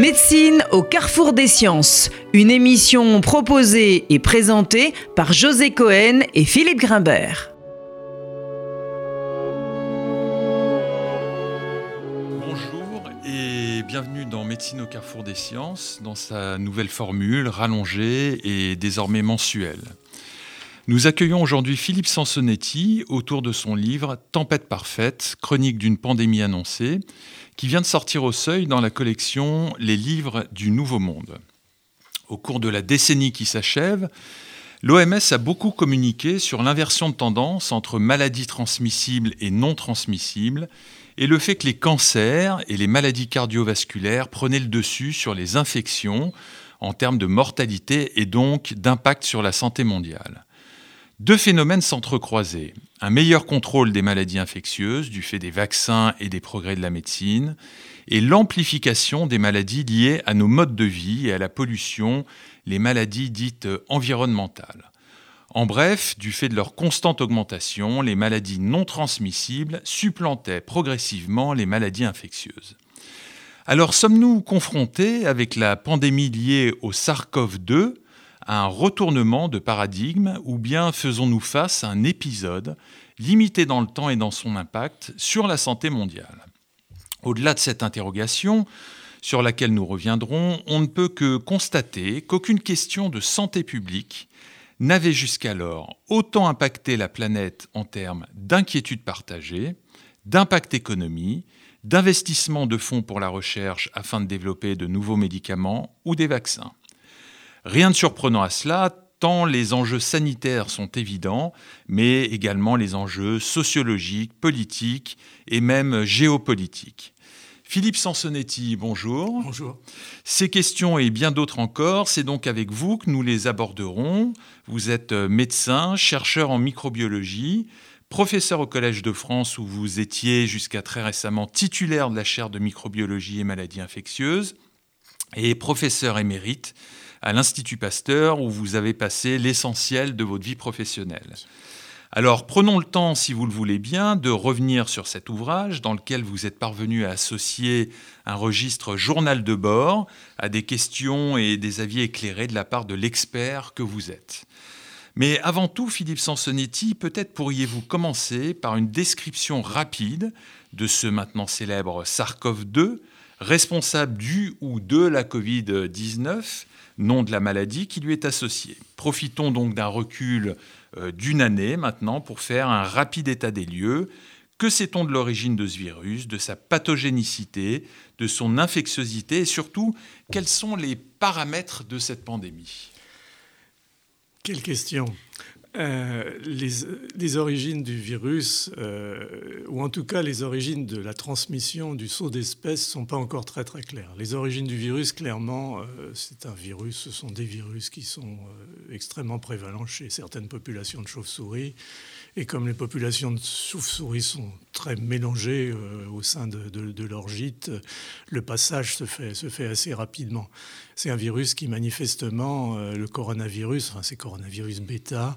Médecine au carrefour des sciences, une émission proposée et présentée par José Cohen et Philippe Grimbert. Bonjour et bienvenue dans Médecine au carrefour des sciences, dans sa nouvelle formule rallongée et désormais mensuelle. Nous accueillons aujourd'hui Philippe Sansonetti autour de son livre Tempête parfaite, chronique d'une pandémie annoncée, qui vient de sortir au seuil dans la collection Les livres du Nouveau Monde. Au cours de la décennie qui s'achève, l'OMS a beaucoup communiqué sur l'inversion de tendance entre maladies transmissibles et non transmissibles et le fait que les cancers et les maladies cardiovasculaires prenaient le dessus sur les infections en termes de mortalité et donc d'impact sur la santé mondiale. Deux phénomènes s'entrecroisaient. Un meilleur contrôle des maladies infectieuses du fait des vaccins et des progrès de la médecine, et l'amplification des maladies liées à nos modes de vie et à la pollution, les maladies dites environnementales. En bref, du fait de leur constante augmentation, les maladies non transmissibles supplantaient progressivement les maladies infectieuses. Alors sommes-nous confrontés avec la pandémie liée au SARS-CoV-2 un retournement de paradigme ou bien faisons-nous face à un épisode limité dans le temps et dans son impact sur la santé mondiale? Au-delà de cette interrogation, sur laquelle nous reviendrons, on ne peut que constater qu'aucune question de santé publique n'avait jusqu'alors autant impacté la planète en termes d'inquiétude partagée, d'impact économie, d'investissement de fonds pour la recherche afin de développer de nouveaux médicaments ou des vaccins. Rien de surprenant à cela, tant les enjeux sanitaires sont évidents, mais également les enjeux sociologiques, politiques et même géopolitiques. Philippe Sansonetti, bonjour. Bonjour. Ces questions et bien d'autres encore, c'est donc avec vous que nous les aborderons. Vous êtes médecin, chercheur en microbiologie, professeur au Collège de France où vous étiez jusqu'à très récemment titulaire de la chaire de microbiologie et maladies infectieuses, et professeur émérite à l'Institut Pasteur où vous avez passé l'essentiel de votre vie professionnelle. Alors prenons le temps, si vous le voulez bien, de revenir sur cet ouvrage dans lequel vous êtes parvenu à associer un registre journal de bord à des questions et des avis éclairés de la part de l'expert que vous êtes. Mais avant tout, Philippe Sansonetti, peut-être pourriez-vous commencer par une description rapide de ce maintenant célèbre SARS-CoV-2, responsable du ou de la Covid-19 nom de la maladie qui lui est associé. Profitons donc d'un recul euh, d'une année maintenant pour faire un rapide état des lieux. Que sait-on de l'origine de ce virus, de sa pathogénicité, de son infectiosité et surtout quels sont les paramètres de cette pandémie? Quelle question euh, les, origines du virus, euh, ou en tout cas les origines de la transmission du saut d'espèces, sont pas encore très très claires. Les origines du virus, clairement, euh, c'est un virus, ce sont des virus qui sont extrêmement prévalents chez certaines populations de chauves-souris. Et comme les populations de chauves-souris sont très mélangées au sein de, leur gîte, le passage se fait, se fait assez rapidement. C'est un virus qui manifestement, le coronavirus, enfin c'est coronavirus bêta,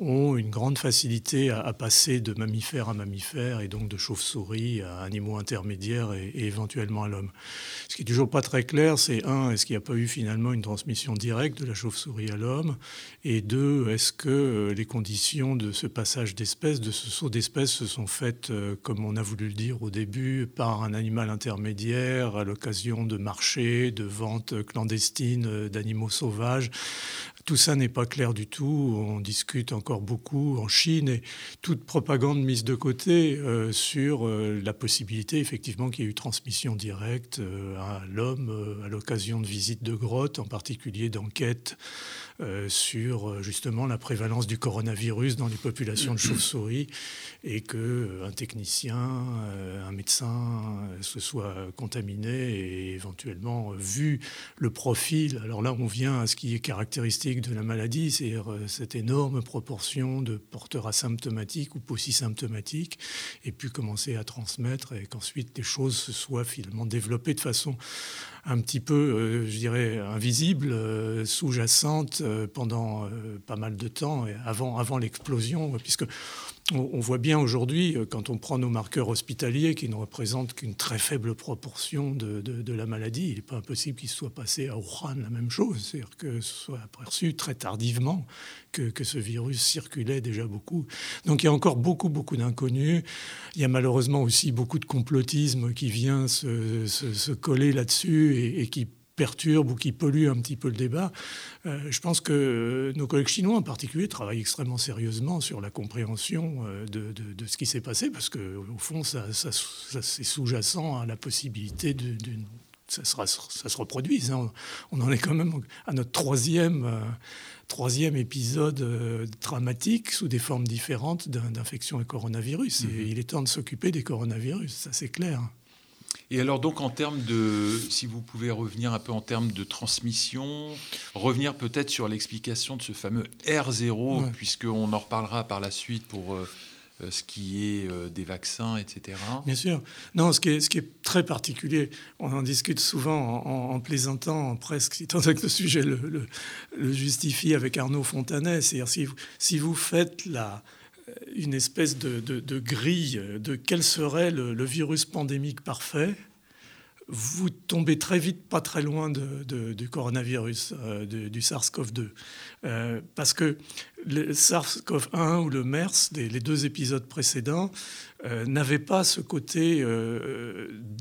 ont une grande facilité à, passer de mammifère à mammifère et donc de chauve-souris à animaux intermédiaires et, éventuellement à l'homme. Ce qui est toujours pas très clair, c'est un, est-ce qu'il n'y a pas eu finalement une transmission directe de la chauve-souris à l'homme? Et deux, est-ce que euh, les conditions de ce passage d'espèces, de ce saut d'espèces, se sont faites, euh, comme on a voulu le dire au début, par un animal intermédiaire à l'occasion de marchés, de ventes clandestines euh, d'animaux sauvages? Tout ça n'est pas clair du tout. On discute encore beaucoup en Chine et toute propagande mise de côté euh, sur euh, la possibilité effectivement qu'il y ait eu transmission directe euh, à l'homme à l'occasion de visites de grottes, en particulier d'enquêtes sur justement la prévalence du coronavirus dans les populations de chauves-souris et que un technicien, un médecin se soit contaminé et éventuellement vu le profil. Alors là, on vient à ce qui est caractéristique de la maladie, c'est euh, cette énorme proportion de porteurs asymptomatiques ou symptomatiques, et puis commencer à transmettre et qu'ensuite les choses se soient finalement développées de façon un petit peu, euh, je dirais, invisible, euh, sous-jacente pendant pas mal de temps, avant, avant l'explosion, puisque on voit bien aujourd'hui, euh, quand on prend nos marqueurs hospitaliers, qui ne représentent qu'une très faible proportion de, la maladie, il n'est pas impossible qu'il soit passé à Wuhan la même chose, c'est-à-dire que ce soit aperçu très tardivement que, ce virus circulait déjà beaucoup. Donc il y a encore beaucoup, beaucoup d'inconnus. Il y a malheureusement aussi beaucoup de complotisme qui vient se, coller là-dessus et qui perturbe ou qui pollue un petit peu le débat. Euh, je pense que nos collègues chinois en particulier travaillent extrêmement sérieusement sur la compréhension euh, de, ce qui s'est passé, parce qu'au fond, ça, c'est sous-jacent à la possibilité de, ça, sera, ça, se reproduise. Hein. On en est quand même à notre troisième, euh, troisième épisode dramatique sous des formes différentes d'infection à coronavirus. Et mm-hmm. il est temps de s'occuper des coronavirus, ça c'est clair. Et alors donc en termes de, si vous pouvez revenir un peu en termes de transmission, revenir peut-être sur l'explication de ce fameux R0, puisqu'on en reparlera par la suite pour euh, euh, ce qui est euh, des vaccins, etc. Bien sûr. Non, ce qui est, ce qui est très particulier, on en discute souvent en, plaisantant, presque, étant donné que le sujet le, justifie avec Arnaud Fontanet, c'est-à-dire si si vous faites la une espèce de, grille de quel serait le, virus pandémique parfait, vous tombez très vite pas très loin du coronavirus, euh, du SARS-CoV-2. Euh, parce que le SARS-CoV-1 ou le MERS, les deux épisodes précédents, euh, n'avaient pas ce côté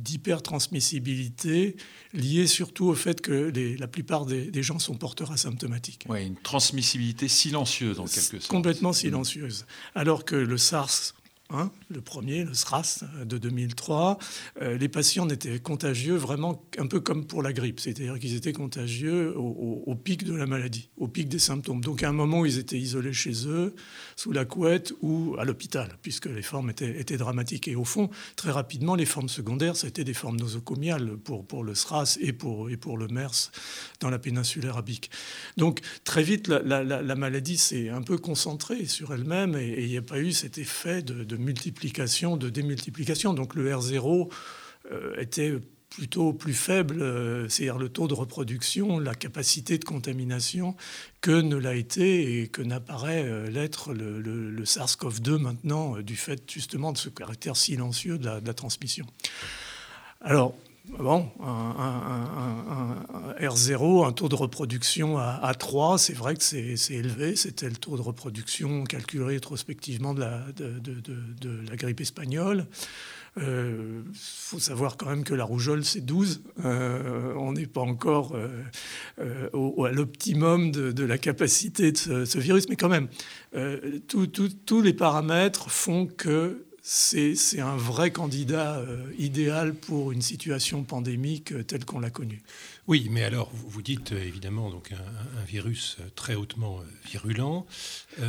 d'hypertransmissibilité lié surtout au fait que la plupart des, gens sont porteurs asymptomatiques. Oui, une transmissibilité silencieuse en quelque sorte. Complètement silencieuse. Alors que le SARS Hein, le premier, le SRAS de 2003, euh, les patients étaient contagieux vraiment un peu comme pour la grippe, c'est-à-dire qu'ils étaient contagieux au, pic de la maladie, au pic des symptômes. Donc à un moment, ils étaient isolés chez eux, sous la couette ou à l'hôpital, puisque les formes étaient, dramatiques. Et au fond, très rapidement, les formes secondaires, c'était des formes nosocomiales pour, le SRAS et pour le MERS dans la péninsule arabique. Donc très vite, la, maladie s'est un peu concentrée sur elle-même et il n'y a pas eu cet effet de multiplication, de démultiplication. Donc le R0 euh, était plutôt plus faible, euh, c'est-à-dire le taux de reproduction, la capacité de contamination, que ne l'a été et que n'apparaît euh, l'être le, SARS-CoV-2 maintenant, du fait justement de ce caractère silencieux de la, transmission. Alors, bon, un, R0, un taux de reproduction à, 3, c'est vrai que c'est élevé. C'était le taux de reproduction calculé rétrospectivement de la, grippe espagnole. Il euh, faut savoir quand même que la rougeole, c'est 12. Euh, on n'est pas encore euh, à l'optimum de, la capacité de ce, virus, mais quand même, tous les paramètres font que c'est un vrai candidat euh, idéal pour une situation pandémique euh, telle qu'on l'a connue. Oui, mais alors vous dites euh, évidemment donc un, virus très hautement virulent,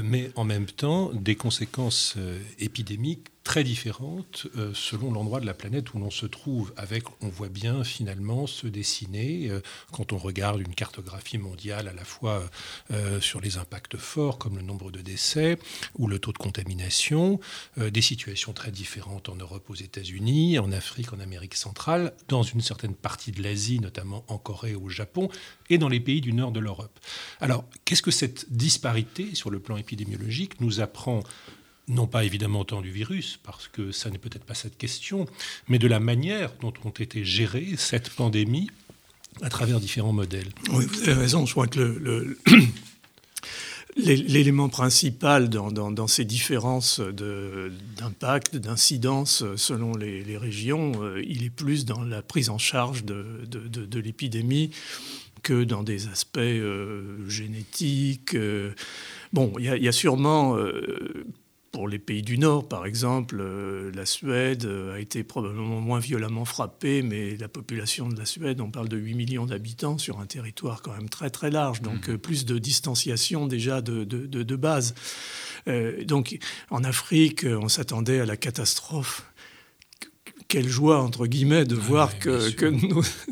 mais en même temps des conséquences épidémiques très différentes euh, selon l'endroit de la planète où l'on se trouve, avec, on voit bien finalement se dessiner, euh, quand on regarde une cartographie mondiale à la fois euh, sur les impacts forts, comme le nombre de décès ou le taux de contamination, des situations très différentes en Europe, aux États-Unis, en Afrique, en Amérique centrale, dans une certaine partie de l'Asie, notamment en Corée, au Japon, et dans les pays du nord de l'Europe. Alors, qu'est-ce que cette disparité sur le plan épidémiologique nous apprend non pas évidemment tant du virus, parce que ça n'est peut-être pas cette question, mais de la manière dont ont été gérées cette pandémie à travers différents modèles. Oui, vous avez raison. Je crois que L'élément principal dans, ces différences d'impact, d'incidence selon les, régions, euh, il est plus dans la prise en charge de, l'épidémie que dans des aspects euh, génétiques. Euh. bon, il y, a sûrement pour les pays du Nord, par exemple, euh, la Suède euh, a été probablement moins violemment frappée, mais la population de la Suède, on parle de 8 millions d'habitants sur un territoire quand même très très large, donc mmh. euh, plus de distanciation déjà de, de, base. donc en Afrique, on s'attendait à la catastrophe quelle joie, entre guillemets, de voir que,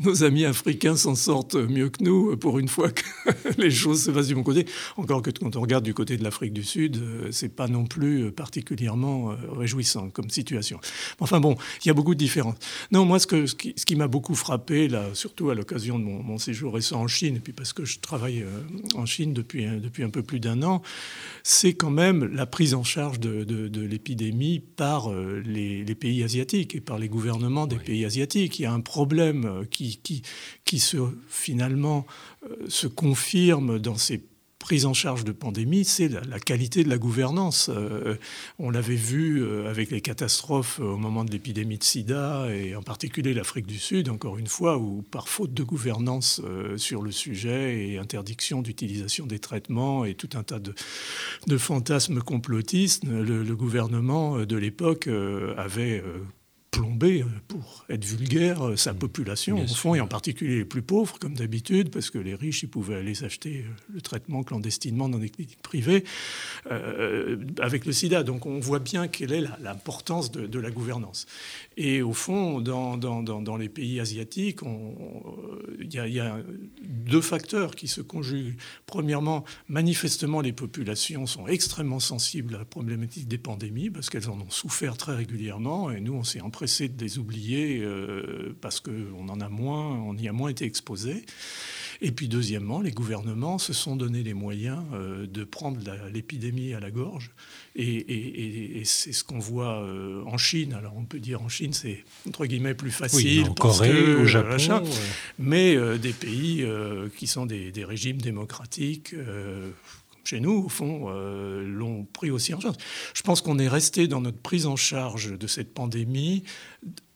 nos, amis africains s'en sortent mieux que nous, pour une fois que les choses se passent du bon côté. Encore que quand on regarde du côté de l'Afrique du Sud, euh, c'est pas non plus particulièrement euh, réjouissant comme situation. Enfin bon, il y a beaucoup de différences. Non, moi, ce, que, ce qui, m'a beaucoup frappé, là, surtout à l'occasion de mon, séjour récent en Chine, et puis parce que je travaille euh, en Chine depuis, depuis un peu plus d'un an, c'est quand même la prise en charge de, l'épidémie par les, les pays asiatiques et par les gouvernements des pays asiatiques. Il y a un problème euh, qui, qui, qui se, finalement euh, se confirme dans ces prises en charge de pandémie, c'est la, qualité de la gouvernance. Euh, on l'avait vu avec les catastrophes au moment de l'épidémie de sida, et en particulier l'Afrique du Sud, encore une fois, où par faute de gouvernance sur le sujet et interdiction d'utilisation des traitements et tout un tas de, de fantasmes complotistes, le, le gouvernement de l'époque avait plomber, euh, pour être vulgaire, euh, sa mm. population, au fond, et en particulier les plus pauvres, comme d'habitude, parce que les riches, ils pouvaient aller s'acheter euh, le traitement clandestinement dans des cliniques privées, avec le sida. Donc on voit bien quelle est l'importance de, la gouvernance. Et au fond, dans, dans, dans, les pays asiatiques, il y, y, a deux facteurs qui se conjuguent. Premièrement, manifestement, les populations sont extrêmement sensibles à la problématique des pandémies, parce qu'elles en ont souffert très régulièrement, et nous, on s'est empressé de les oublier euh, parce qu'on en a moins, on y a moins été exposé. Et puis deuxièmement, les gouvernements se sont donné les moyens euh, de prendre l'épidémie à la gorge. Et, c'est ce qu'on voit euh, en Chine. Alors on peut dire en Chine, c'est entre guillemets plus facile. en Corée, au Japon. Mais des pays qui sont des, des régimes démocratiques chez nous, au fond, euh, l'ont pris aussi en charge. Je pense qu'on est resté dans notre prise en charge de cette pandémie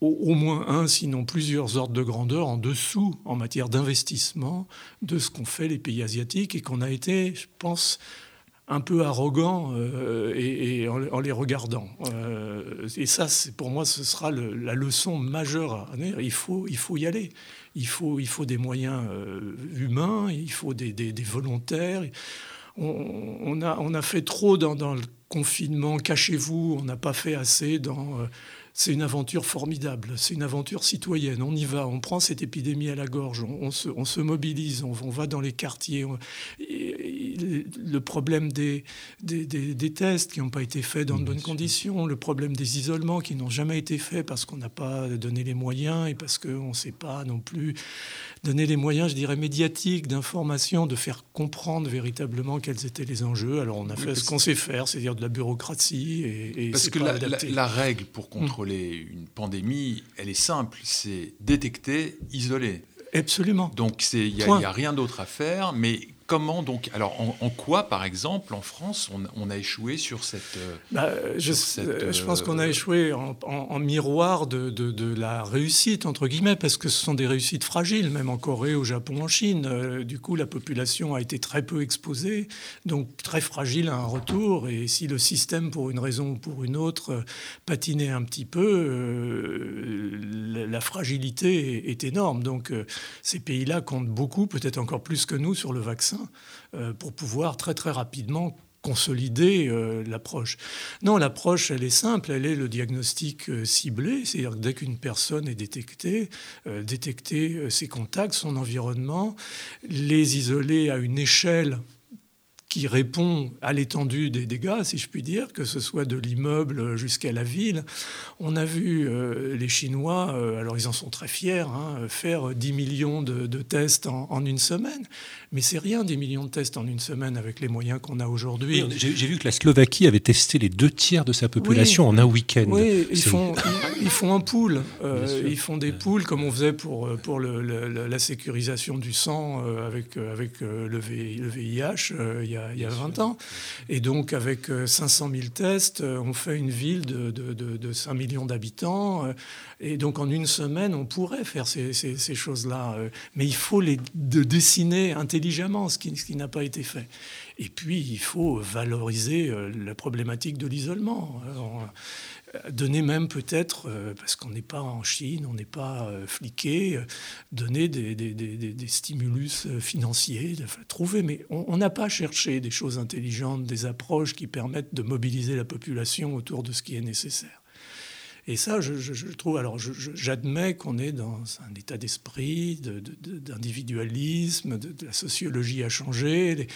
au, moins un, sinon plusieurs ordres de grandeur en dessous en matière d'investissement de ce qu'ont fait les pays asiatiques et qu'on a été, je pense, un peu arrogant euh, en, les regardant. Euh, et ça, pour moi, ce sera la leçon majeure à Il faut, il faut y aller. Il faut, des moyens humains, il faut des volontaires on, a, fait trop dans, le confinement, cachez-vous, on n'a pas fait assez dans... Euh, c'est une aventure formidable, c'est une aventure citoyenne. On y va, on prend cette épidémie à la gorge, on, se, mobilise, on, va dans les quartiers. Le problème des, des, tests qui n'ont pas été faits dans de bonnes conditions, le problème des isolements qui n'ont jamais été faits parce qu'on n'a pas donné les moyens et parce qu'on ne sait pas non plus donner les moyens, je dirais, médiatiques, d'information, de faire comprendre véritablement quels étaient les enjeux. Alors on a fait ce qu'on sait faire, c'est-à-dire de la bureaucratie. Et, parce que la, règle pour hum. contrôler une pandémie, elle est simple, c'est détecter, isoler. Absolument. Donc il n'y a, a, rien d'autre à faire, mais comment donc Alors, en, quoi, par exemple, en France, on, a échoué sur cette. Euh, bah, je, euh, je, pense qu'on a euh, échoué en, miroir de, de, la réussite, entre guillemets, parce que ce sont des réussites fragiles, même en Corée, au Japon, en Chine. du coup, la population a été très peu exposée, donc très fragile à un retour. Et si le système, pour une raison ou pour une autre, patinait un petit peu, la, fragilité est, est, énorme. Donc, ces pays-là comptent beaucoup, peut-être encore plus que nous, sur le vaccin. Euh, pour pouvoir très très rapidement consolider euh, l'approche. Non, l'approche, elle est simple, elle est le diagnostic euh, ciblé, c'est-à-dire dès qu'une personne est détectée, détecter ses contacts, son environnement, les isoler à une échelle qui répond à l'étendue des dégâts, si je puis dire, que ce soit de l'immeuble jusqu'à la ville. On a vu les Chinois, alors ils en sont très fiers, hein, faire 10 millions de, tests en, une semaine. Mais c'est rien, 10 millions de tests en une semaine avec les moyens qu'on a aujourd'hui. J'ai vu que la Slovaquie avait testé les deux tiers de sa population en un week-end. Oui, ils font, ils, font un pool. Euh, ils font des poules comme on faisait pour, pour la sécurisation du sang avec, avec le, VIH il y a il y a 20 ans. Et donc, avec 500 euh, 000 tests, euh, on fait une ville de, de, 5 millions d'habitants. Euh, et donc, en une semaine, on pourrait faire ces, ces, choses-là. Mais il faut les de dessiner intelligemment, ce qui, ce qui n'a pas été fait. Et puis, il faut valoriser la problématique de l'isolement donner même peut-être, euh, parce qu'on n'est pas en Chine, on n'est pas euh, fliqué, euh, donner des, stimulus financiers, trouver, mais on n'a pas cherché des choses intelligentes, des approches qui permettent de mobiliser la population autour de ce qui est nécessaire. Et ça, je, trouve. Alors, j'admets qu'on est dans un état d'esprit, d'individualisme, de, la sociologie a changé.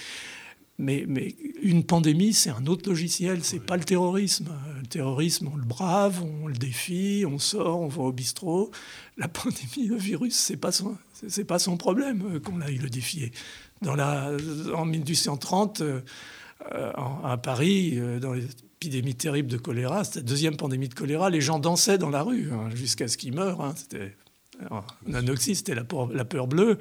Mais, mais, une pandémie, c'est un autre logiciel, c'est pas le terrorisme. Le terrorisme, on le brave, on le défie, on sort, on va au bistrot. La pandémie, le virus, c'est pas son, c'est pas son problème euh, qu'on aille le défier. Dans la, en 1830, euh, à Paris, euh, dans l'épidémie terrible de choléra, la deuxième pandémie de choléra, les gens dansaient dans la rue hein, jusqu'à ce qu'ils meurent. Hein, c'était Nanoxy, c'était la, peur bleue.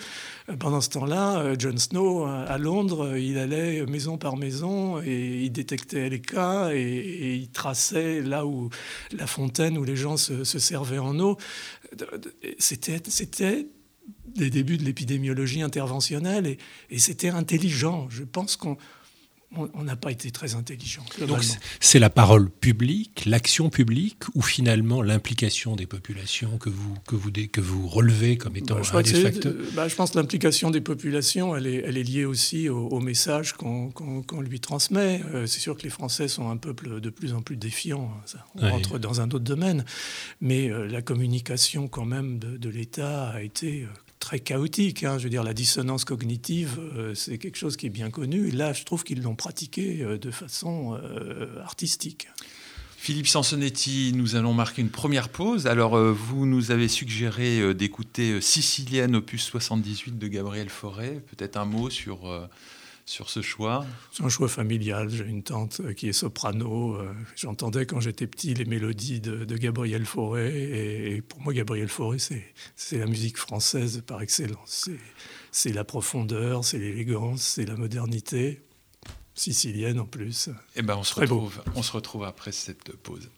Pendant ce temps-là, John Snow, à Londres, il allait maison par maison et il détectait les cas et, il traçait là où la fontaine où les gens se, se servaient en eau. C'était des débuts de l'épidémiologie interventionnelle et, et c'était intelligent. Je pense qu'on on n'a pas été très intelligent. Donc c'est la parole publique, l'action publique, ou finalement l'implication des populations que vous, que vous, que vous relevez comme étant bah, un des facteurs bah, Je pense que l'implication des populations, elle est, elle est liée aussi au, message qu'on lui transmet. Euh, c'est sûr que les Français sont un peuple de plus en plus défiant. Hein, on rentre dans un autre domaine. Mais euh, la communication quand même de, de l'État a été euh, très chaotique. Hein. Je veux dire, la dissonance cognitive, euh, c'est quelque chose qui est bien connu. Et là, je trouve qu'ils l'ont pratiqué euh, de façon euh, artistique. Philippe Sansonetti, nous allons marquer une première pause. Alors, vous nous avez suggéré d'écouter Sicilienne, opus 78 de Gabriel Fauré. Peut-être un mot sur sur ce choix? C'est un choix familial. J'ai une tante euh, qui est soprano. Euh, j'entendais quand j'étais petit les mélodies de, Gabriel Fauré. Et, pour moi, Gabriel Fauré, c'est la musique française par excellence. C'est la profondeur, c'est l'élégance, c'est la modernité. Sicilienne en plus. Eh ben, on se, retrouve, on se retrouve après cette pause.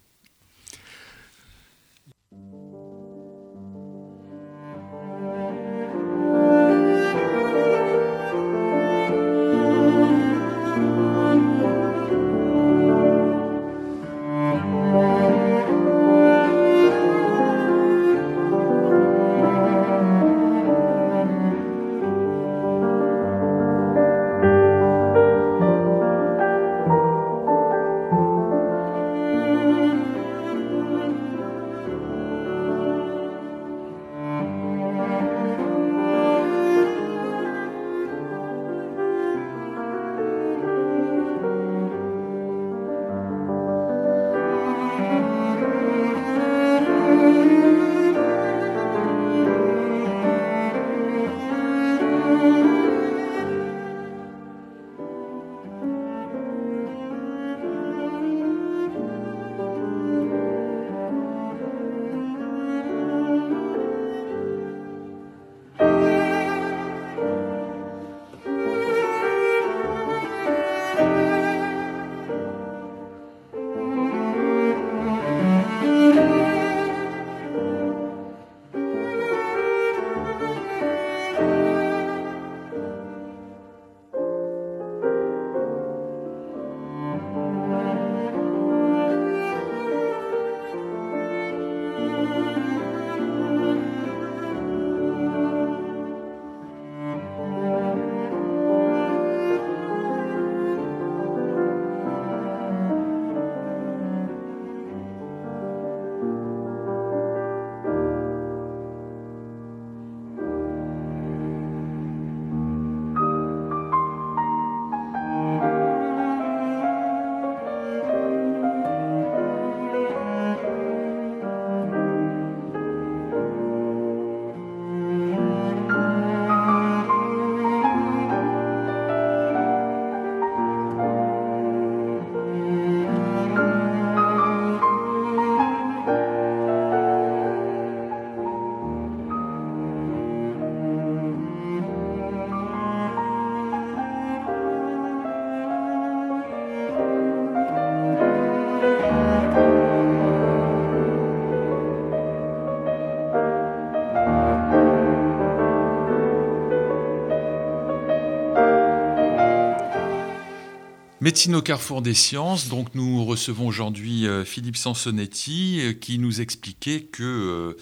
Médecine au carrefour des sciences. Donc, nous recevons aujourd'hui euh, Philippe Sansonetti euh, qui nous expliquait que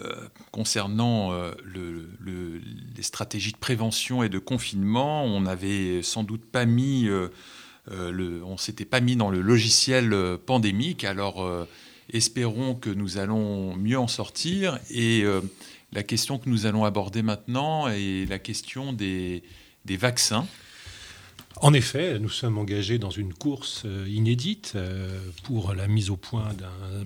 euh, concernant les stratégies de prévention et de confinement, on n'avait sans doute pas mis, le, on s'était pas mis dans le logiciel pandémique. Alors, Espérons que nous allons mieux en sortir. Et la question que nous allons aborder maintenant est la question des, des vaccins. En effet, nous sommes engagés dans une course inédite pour la mise au point d'un euh,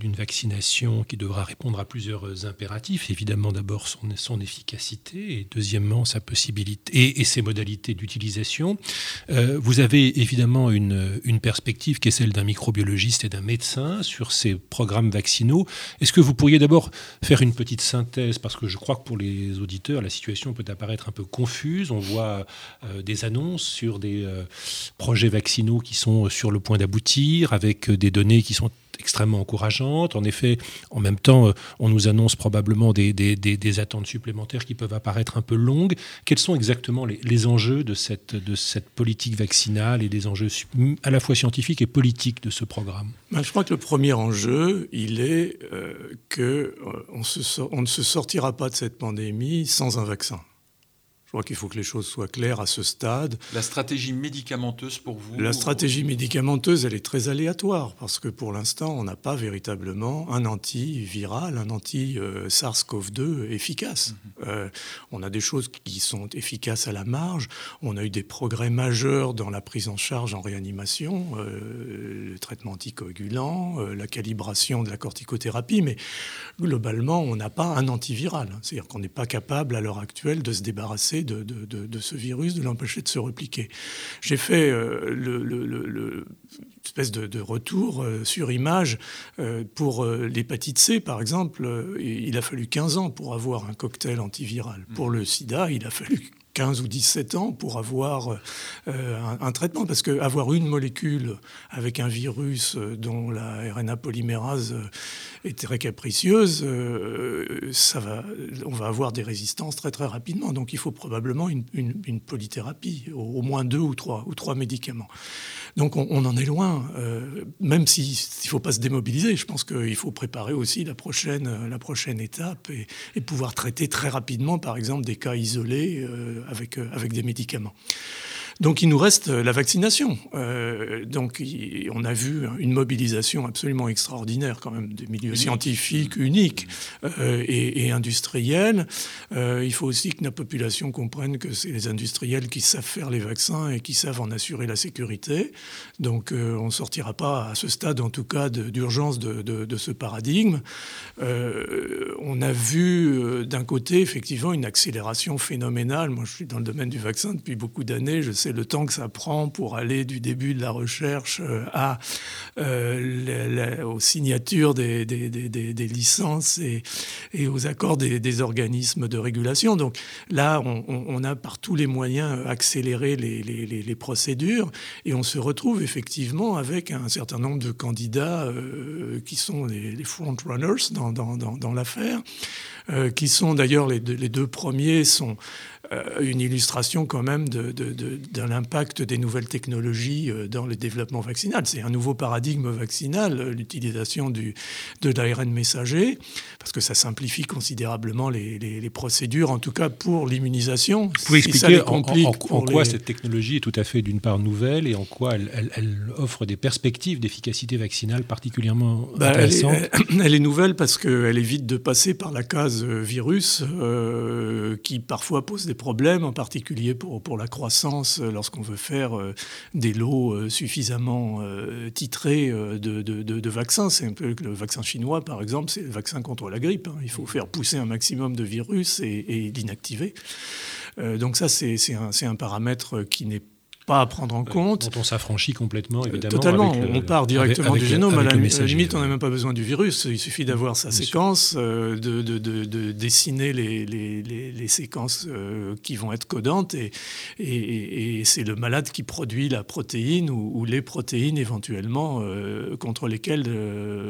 d'une vaccination qui devra répondre à plusieurs impératifs. Évidemment, d'abord son, son, efficacité et deuxièmement sa possibilité et, ses modalités d'utilisation. Euh, vous avez évidemment une, une, perspective qui est celle d'un microbiologiste et d'un médecin sur ces programmes vaccinaux. Est-ce que vous pourriez d'abord faire une petite synthèse? Parce que je crois que pour les auditeurs, la situation peut apparaître un peu confuse. On voit euh, des annonces sur des projets vaccinaux qui sont sur le point d'aboutir avec des données qui sont extrêmement encourageante. En effet, en même temps, euh, on nous annonce probablement des, des, attentes supplémentaires qui peuvent apparaître un peu longues. Quels sont exactement les, enjeux de cette, de cette politique vaccinale et des enjeux à la fois scientifiques et politiques de ce programme? Ben, Je crois que le premier enjeu, il est euh, qu'on euh, on ne se sortira pas de cette pandémie sans un vaccin. Je crois qu'il faut que les choses soient claires à ce stade. La stratégie médicamenteuse pour vous La stratégie médicamenteuse, elle est très aléatoire parce que pour l'instant, on n'a pas véritablement un antiviral, un anti-SARS-CoV-2 efficace. Mhm. Euh, on a des choses qui sont efficaces à la marge. On a eu des progrès majeurs dans la prise en charge en réanimation, euh, le traitement anticoagulant, euh, la calibration de la corticothérapie, mais globalement, on n'a pas un antiviral. C'est-à-dire qu'on n'est pas capable à l'heure actuelle de se débarrasser de, ce virus, de l'empêcher de se repliquer. J'ai fait euh, le, espèce de, retour euh, sur image euh, pour l'hépatite C, par exemple. il a fallu 15 ans pour avoir un cocktail antiviral. Mmh. Pour le sida, il a fallu 15 ou 17 ans pour avoir un, traitement. Parce qu'avoir une molécule avec un virus dont la RNA polymérase est très capricieuse, ça va, on va avoir des résistances très très rapidement. Donc il faut probablement une, polythérapie, au, moins deux ou trois, ou trois médicaments. Donc on, en est loin, euh, même s'il ne faut pas se démobiliser. Je pense qu'il faut préparer aussi la prochaine, la prochaine étape et, pouvoir traiter très rapidement, par exemple, des cas isolés euh, avec, euh, avec des médicaments. Donc il nous reste euh, la vaccination. Euh, donc on a vu une mobilisation absolument extraordinaire quand même des milieux scientifiques uniques euh, et, industriels. il faut aussi que la population comprenne que c'est les industriels qui savent faire les vaccins et qui savent en assurer la sécurité. Donc on ne sortira pas à ce stade en tout cas d'urgence de, de, ce paradigme. on a vu d'un côté effectivement une accélération phénoménale. Moi je suis dans le domaine du vaccin depuis beaucoup d'années. Je sais le temps que ça prend pour aller du début de la recherche euh, à, euh, aux signatures des, licences et, aux accords des, organismes de régulation. Donc là, on, a par tous les moyens accéléré les, procédures et on se retrouve effectivement avec un certain nombre de candidats euh, qui sont les, front-runners dans, dans, l'affaire, qui sont d'ailleurs les, deux premiers sont une illustration quand même de, de, l'impact des nouvelles technologies euh, dans le développement vaccinal. C'est un nouveau paradigme vaccinal, euh, l'utilisation de l'ARN messager, parce que ça simplifie considérablement les, procédures, en tout cas pour l'immunisation. Vous pouvez expliquer en, quoi cette technologie est tout à fait d'une part nouvelle et en quoi elle, offre des perspectives d'efficacité vaccinale particulièrement bah, intéressantes elle est, nouvelle parce qu'elle évite de passer par la case virus qui parfois pose des problèmes, en particulier pour, pour la croissance, euh, lorsqu'on veut faire euh, des lots euh, suffisamment titrés de, de, de, vaccins. C'est un peu le vaccin chinois, par exemple, c'est le vaccin contre la grippe. Hein. Il faut faire pousser un maximum de virus et, et l'inactiver. donc ça, c'est un, un paramètre qui n'est pas à prendre en compte. Dont on s'affranchit complètement, évidemment. Totalement, on part directement du génome. à, la, limite, on n'a même pas besoin du virus. Il suffit d'avoir sa séquence, euh, de, de, de, dessiner les, les, les, séquences euh, qui vont être codantes, et, et, et c'est le malade qui produit la protéine ou, les protéines éventuellement euh, contre lesquelles,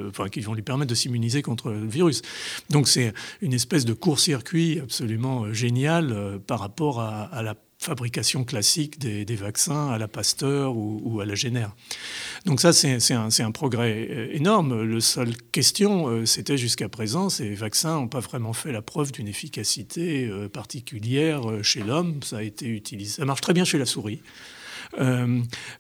enfin, qui vont lui permettre de s'immuniser contre le virus. Donc c'est une espèce de court-circuit absolument génial par rapport à, à la fabrication classique des, vaccins à la Pasteur ou, à la Génère. Donc ça, c'est un, un, progrès euh, énorme. Le seule question, euh, c'était jusqu'à présent, ces vaccins n'ont pas vraiment fait la preuve d'une efficacité euh, particulière chez l'homme. Ça a été utilisé. Ça marche très bien chez la souris.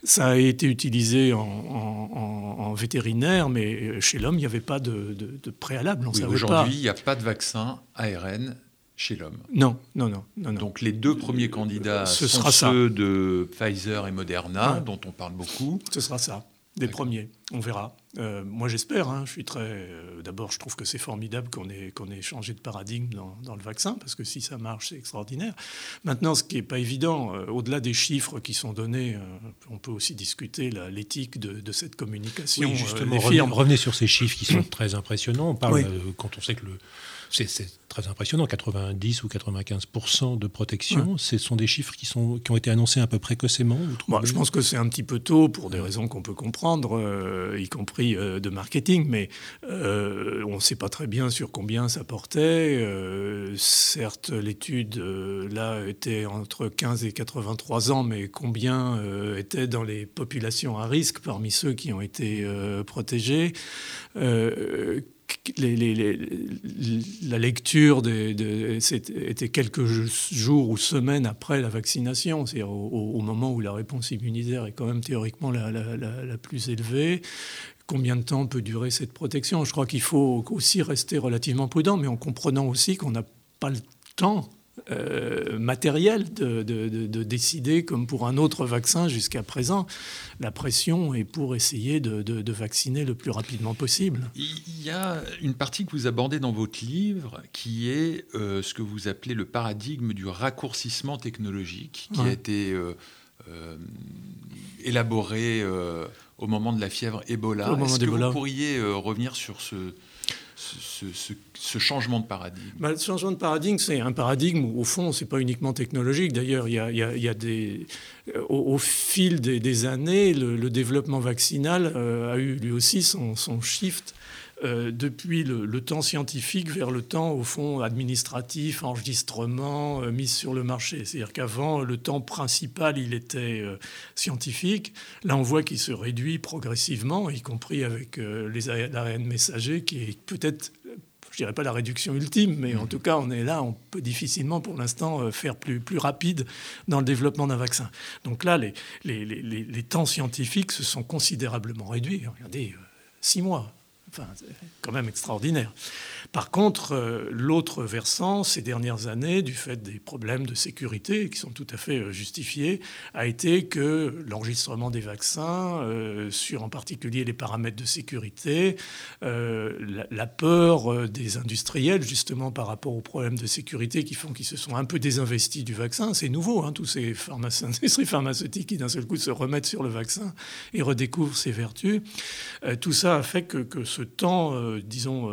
ça a été utilisé en, vétérinaire, mais chez l'homme, il n'y avait pas de, préalable. Aujourd'hui, il n'y a pas de vaccin ARN chez l'homme. Non, non, non, non, Donc les deux premiers candidats Ce sont sera ceux de Pfizer et Moderna, dont on parle beaucoup. Ce sera ça, des premiers. On verra. Euh, moi, j'espère. Hein, je suis très. Euh, d'abord, je trouve que c'est formidable qu'on ait, qu'on ait changé de paradigme dans, le vaccin, parce que si ça marche, c'est extraordinaire. Maintenant, ce qui n'est pas évident, euh, au-delà des chiffres qui sont donnés, on peut aussi discuter l'éthique de, cette communication. Oui, justement, revenez, sur ces chiffres qui sont très impressionnants. On parle quand on sait que le c'est très impressionnant, 90 ou 95% de protection. Ce sont des chiffres qui, sont, qui ont été annoncés un peu précocement Je pense que c'est un petit peu tôt pour des raisons qu'on peut comprendre, euh, y compris euh, de marketing, mais euh, on ne sait pas très bien sur combien ça portait. certes, l'étude là était entre 15 et 83 ans, mais combien était dans les populations à risque parmi ceux qui ont été protégés? La lecture était quelques jours ou semaines après la vaccination, c'est-à-dire au, moment où la réponse immunitaire est quand même théoriquement la, plus élevée. Combien de temps peut durer cette protection? Je crois qu'il faut aussi rester relativement prudent, mais en comprenant aussi qu'on n'a pas le temps euh, matériel de, décider, comme pour un autre vaccin jusqu'à présent. La pression est pour essayer de, vacciner le plus rapidement possible. Il y a une partie que vous abordez dans votre livre qui est euh, ce que vous appelez le paradigme du raccourcissement technologique, qui a été euh, élaboré au moment de la fièvre Ebola. Est-ce que vous pourriez revenir sur ce, ce, changement de paradigme? Bah, Le changement de paradigme, c'est un paradigme où, au fond, ce n'est pas uniquement technologique. D'ailleurs, il y a, des, au, fil des, années, le, développement vaccinal euh, a eu lui aussi son, son shift euh, depuis le, temps scientifique vers le temps, au fond, administratif, enregistrement, euh, mise sur le marché. C'est-à-dire qu'avant, le temps principal, il était euh, scientifique. Là, on voit qu'il se réduit progressivement, y compris avec les ARN messagers, qui est peut-être je dirais pas la réduction ultime, mais en mmh. tout cas, on est là, on peut difficilement pour l'instant faire plus, plus rapide dans le développement d'un vaccin. Donc là, les, les, les, les, temps scientifiques se sont considérablement réduits. Regardez, six mois. Enfin, quand même extraordinaire. Par contre, euh, l'autre versant, ces dernières années, du fait des problèmes de sécurité qui sont tout à fait euh, justifiés, a été que l'enregistrement des vaccins, euh, sur en particulier les paramètres de sécurité, la, peur des industriels, justement par rapport aux problèmes de sécurité qui font qu'ils se sont un peu désinvestis du vaccin, c'est nouveau, hein, tous ces industries pharmaceutiques qui d'un seul coup se remettent sur le vaccin et redécouvrent ses vertus. tout ça a fait que, que ce temps, disons,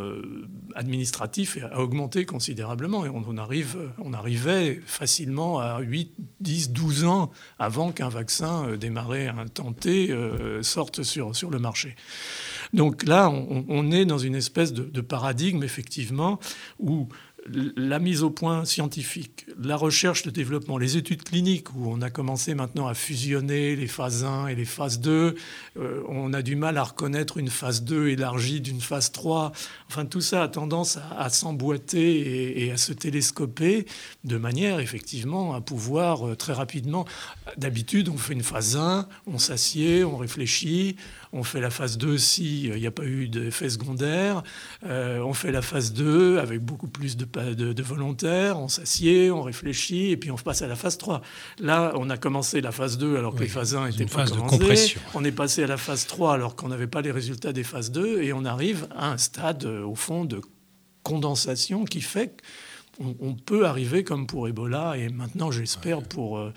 administratif a augmenté considérablement et on, arrive, on arrivait facilement à 8, 10, 12 ans avant qu'un vaccin euh, démarré, intenté, euh, sorte sur, sur le marché. Donc là, on, est dans une espèce de paradigme, effectivement, où la mise au point scientifique, la recherche de développement, les études cliniques, où on a commencé maintenant à fusionner les phases 1 et les phases 2, euh, on a du mal à reconnaître une phase 2 élargie d'une phase 3. Enfin, tout ça a tendance à, s'emboîter et, à se télescoper de manière, effectivement, à pouvoir euh, très rapidement. D'habitude, on fait une phase 1, on s'assied, on réfléchit, on fait la phase 2 s'il n'y a pas eu d'effet secondaire, euh, on fait la phase 2 avec beaucoup plus de de, volontaires, on s'assied, on réfléchit, et puis on passe à la phase 3. Là, on a commencé la phase 2 alors que les phases 1 étaient pas commencées. On est passé à la phase 3 alors qu'on n'avait pas les résultats des phases 2, et on arrive à un stade, euh, au fond, de condensation qui fait qu'on peut arriver comme pour Ebola, et maintenant, j'espère, pour, euh,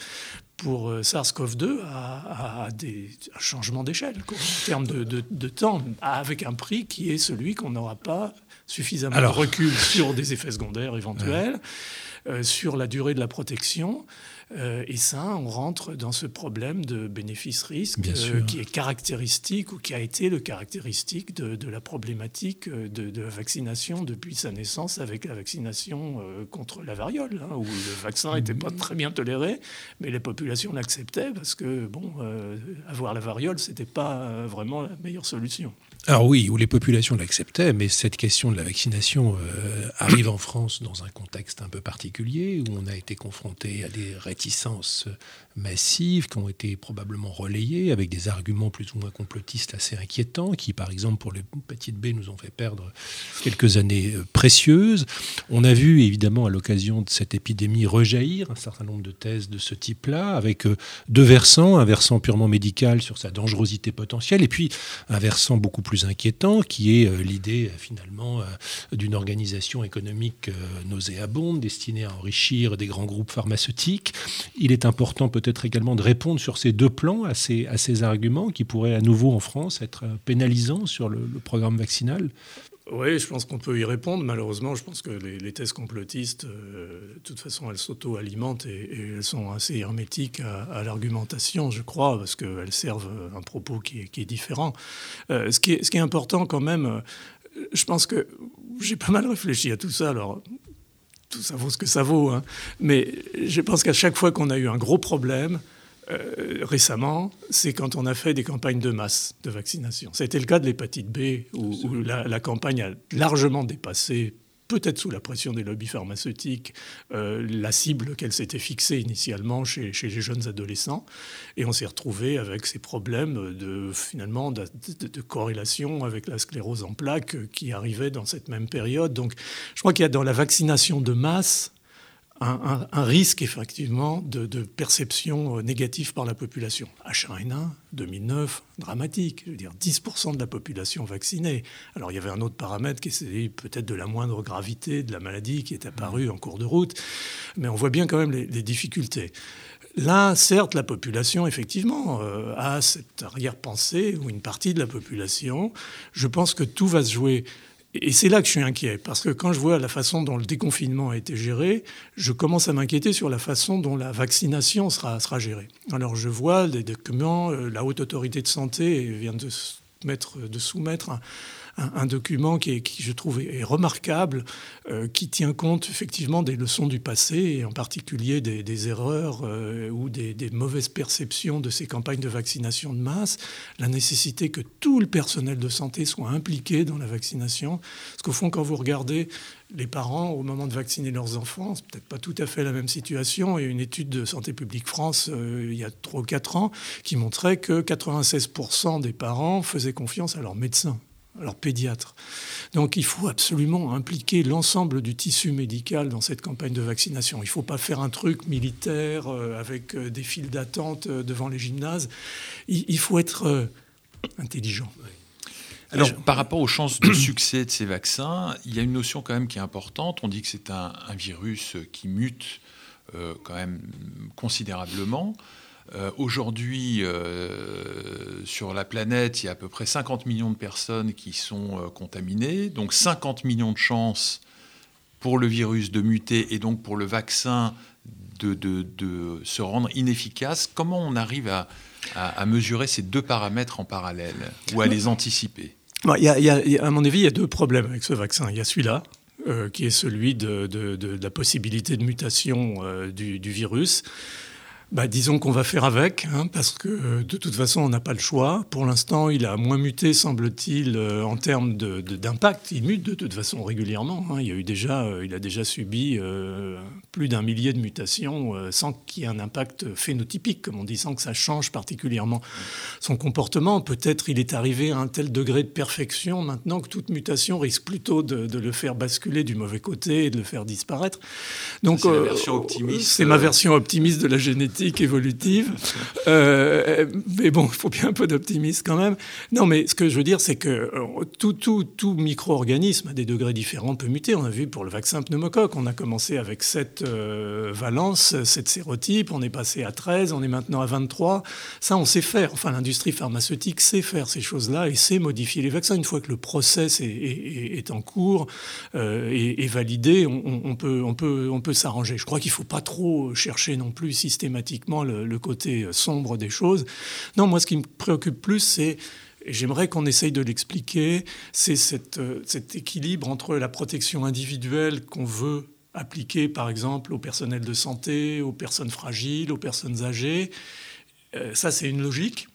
pour euh, SARS-CoV-2 à, des changements d'échelle en termes de, temps, avec un prix qui est celui qu'on n'aura pas suffisamment de recul sur des effets secondaires éventuels, sur la durée de la protection. Euh, et ça, on rentre dans ce problème de bénéfice-risque euh, qui est caractéristique ou qui a été le caractéristique de, la problématique de, la vaccination depuis sa naissance avec la vaccination contre la variole, hein, où le vaccin n'était pas très bien toléré, mais les populations l'acceptaient parce que, bon, avoir la variole, c'était pas vraiment la meilleure solution. Alors oui, où les populations l'acceptaient, mais cette question de la vaccination euh, arrive en France dans un contexte un peu particulier, où on a été confronté à des réticences massives qui ont été probablement relayées avec des arguments plus ou moins complotistes assez inquiétants, qui par exemple pour les petites B nous ont fait perdre quelques années euh, précieuses. On a vu évidemment à l'occasion de cette épidémie rejaillir un certain nombre de thèses de ce type-là, avec euh, deux versants, un versant purement médical sur sa dangerosité potentielle, et puis un versant beaucoup plus inquiétant, qui est euh, l'idée finalement d'une organisation économique nauséabonde destinée à enrichir des grands groupes pharmaceutiques. Il est important peut-être être également de répondre sur ces deux plans à ces arguments qui pourraient à nouveau en France être pénalisants sur le, programme vaccinal oui, je pense qu'on peut y répondre. Malheureusement, je pense que les, thèses complotistes, euh, de toute façon, elles s'auto-alimentent et, elles sont assez hermétiques à, l'argumentation, je crois, parce qu'elles servent un propos qui est, différent. Euh, ce, qui est, ce, qui est, important quand même, euh, je pense que j'ai pas mal réfléchi à tout ça. Alors, tout ça vaut ce que ça vaut. Hein. Mais je pense qu'à chaque fois qu'on a eu un gros problème, euh, récemment, c'est quand on a fait des campagnes de masse de vaccination. C'était le cas de l'hépatite B, où, la, la, campagne a largement dépassé peut-être sous la pression des lobbies pharmaceutiques, euh, la cible qu'elle s'était fixée initialement chez, les jeunes adolescents. Et on s'est retrouvé avec ces problèmes de, finalement, de, corrélation avec la sclérose en plaques qui arrivait dans cette même période. Donc je crois qu'il y a dans la vaccination de masse un, risque effectivement de, perception négative par la population. H1N1, 2009, dramatique. Je veux dire, 10% de la population vaccinée. Alors il y avait un autre paramètre qui est peut-être de la moindre gravité de la maladie qui est apparu en cours de route, mais on voit bien quand même les, difficultés. Là, certes, la population, effectivement, euh, a cette arrière-pensée, ou une partie de la population. Je pense que tout va se jouer et c'est là que je suis inquiet, parce que quand je vois la façon dont le déconfinement a été géré, je commence à m'inquiéter sur la façon dont la vaccination sera, gérée. Alors je vois des documents, euh, la haute autorité de santé vient de, mettre, de soumettre un, document qui, je trouve, est remarquable, euh, qui tient compte effectivement des leçons du passé, et en particulier des, erreurs euh, ou des, mauvaises perceptions de ces campagnes de vaccination de masse, la nécessité que tout le personnel de santé soit impliqué dans la vaccination. Parce qu'au fond, quand vous regardez les parents, au moment de vacciner leurs enfants, c'est peut-être pas tout à fait la même situation. A une étude de Santé publique France euh, il y a 3 ou 4 ans qui montrait que 96% des parents faisaient confiance à leur médecin alors pédiatre. Donc il faut absolument impliquer l'ensemble du tissu médical dans cette campagne de vaccination. Il ne faut pas faire un truc militaire euh, avec euh, des files d'attente euh, devant les gymnases. Il, faut être intelligent. Alors, par rapport aux chances de succès de ces vaccins, il y a une notion quand même qui est importante. On dit que c'est un, virus qui mute quand même considérablement. Euh, aujourd'hui, euh, sur la planète, il y a à peu près 50 millions de personnes qui sont euh, contaminées, donc 50 millions de chances pour le virus de muter et donc pour le vaccin de, se rendre inefficace. Comment on arrive à, mesurer ces deux paramètres en parallèle ou à les anticiper? Y a, À mon avis, il y a deux problèmes avec ce vaccin. Il y a celui-là, qui est celui de, la possibilité de mutation du, du, virus bah, disons qu'on va faire avec, hein, parce que euh, de toute façon, on n'a pas le choix. Pour l'instant, il a moins muté, semble-t-il, euh, en termes d'impact. il mute de toute façon régulièrement. Hein. Il, y a eu déjà, euh, il a déjà subi plus d'un millier de mutations sans qu'il y ait un impact phénotypique, comme on dit, sans que ça change particulièrement son comportement. Peut-être il est arrivé à un tel degré de perfection maintenant que toute mutation risque plutôt de, le faire basculer du mauvais côté et de le faire disparaître. Donc. C'est ma version optimiste de la génétique évolutive. Euh, mais bon, il faut bien un peu d'optimisme quand même. Non, mais ce que je veux dire, c'est que euh, tout, tout, tout micro-organisme à des degrés différents peut muter. On a vu pour le vaccin pneumocoque, on a commencé avec 7 euh, valences, 7 sérotypes, on est passé à 13, on est maintenant à 23. Ça, on sait faire. Enfin, l'industrie pharmaceutique sait faire ces choses-là et sait modifier les vaccins. Une fois que le process est, en cours et, validé, on, peut, on peut, on peut s'arranger. Je crois qu'il ne faut pas trop chercher non plus systématiquement le, côté sombre des choses. Non, moi, ce qui me préoccupe plus, c'est et j'aimerais qu'on essaye de l'expliquer, c'est euh, cet équilibre entre la protection individuelle qu'on veut appliquer, par exemple, au personnel de santé, aux personnes fragiles, aux personnes âgées. Euh, ça, c'est une logique.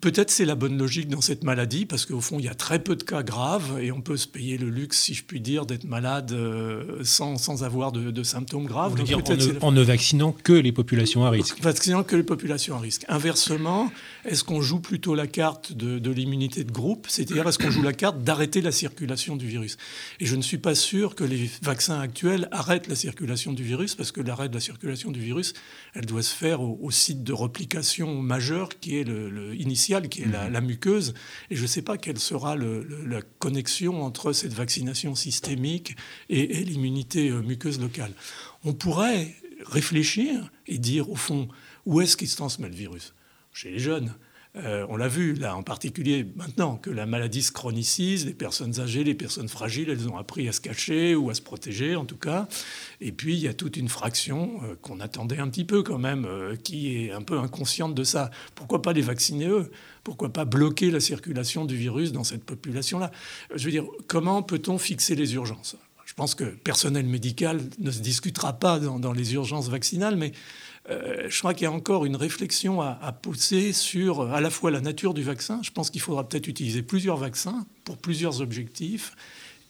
Peut-être c'est la bonne logique dans cette maladie, parce qu'au fond, il y a très peu de cas graves et on peut se payer le luxe, si je puis dire, d'être malade euh, sans, sans, avoir de, symptômes graves. dire en, ne, vaccinant que les populations à risque. Vaccinant que les populations à risque. Inversement, est-ce qu'on joue plutôt la carte de, de l'immunité de groupe, c'est-à-dire est-ce qu'on joue la carte d'arrêter la circulation du virus? Et je ne suis pas sûr que les vaccins actuels arrêtent la circulation du virus, parce que l'arrêt de la circulation du virus, elle doit se faire au, site de replication majeur qui est le, initial, qui est la, mhm. muqueuse. Et je ne sais pas quelle sera la connexion entre cette vaccination systémique et, et l'immunité euh, muqueuse locale. On pourrait réfléchir et dire, au fond, où est-ce qu'il se transmet le virus? Chez les jeunes. Euh, on l'a vu là en particulier maintenant que la maladie se chronicise, les personnes âgées, les personnes fragiles, elles ont appris à se cacher ou à se protéger en tout cas. Et puis il y a toute une fraction euh, qu'on attendait un petit peu quand même, euh, qui est un peu inconsciente de ça. Pourquoi pas les vacciner eux? Pourquoi pas bloquer la circulation du virus dans cette population-là? Je veux dire, comment peut-on fixer les urgences? Je pense que personnel médical ne se discutera pas dans les urgences vaccinales, mais euh, je crois qu'il y a encore une réflexion à, pousser sur à la fois la nature du vaccin. Je pense qu'il faudra peut-être utiliser plusieurs vaccins pour plusieurs objectifs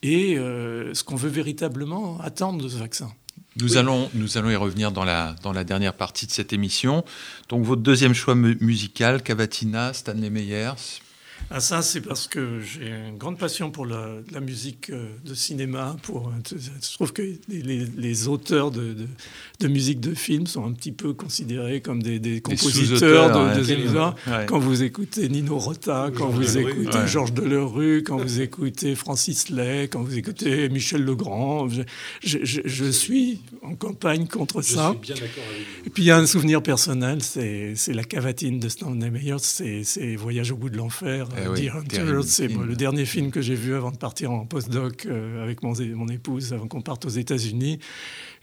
et euh, ce qu'on veut véritablement attendre de ce vaccin. Nous, allons, nous allons y revenir dans la, dans la dernière partie de cette émission. Donc votre deuxième choix musical, Cavatina, Stanley Meyers, ah, ça, c'est parce que j'ai une grande passion pour la, musique euh, de cinéma. Pour, je trouve que les, auteurs de, de, musique de film sont un petit peu considérés comme des, compositeurs de, cinéma. Quand vous écoutez Nino Rota, quand vous écoutez Georges Delerue, quand vous écoutez Francis Lay, quand vous écoutez Michel Legrand, je, je, suis en campagne contre ça. Suis bien avec Et puis il y a un souvenir personnel, c'est la cavatine de Stanley Meyers, c'est Voyage au bout de l'enfer eh c'est le dernier film que j'ai vu avant de partir en postdoc euh, avec mon, mon épouse, avant qu'on parte aux États-Unis.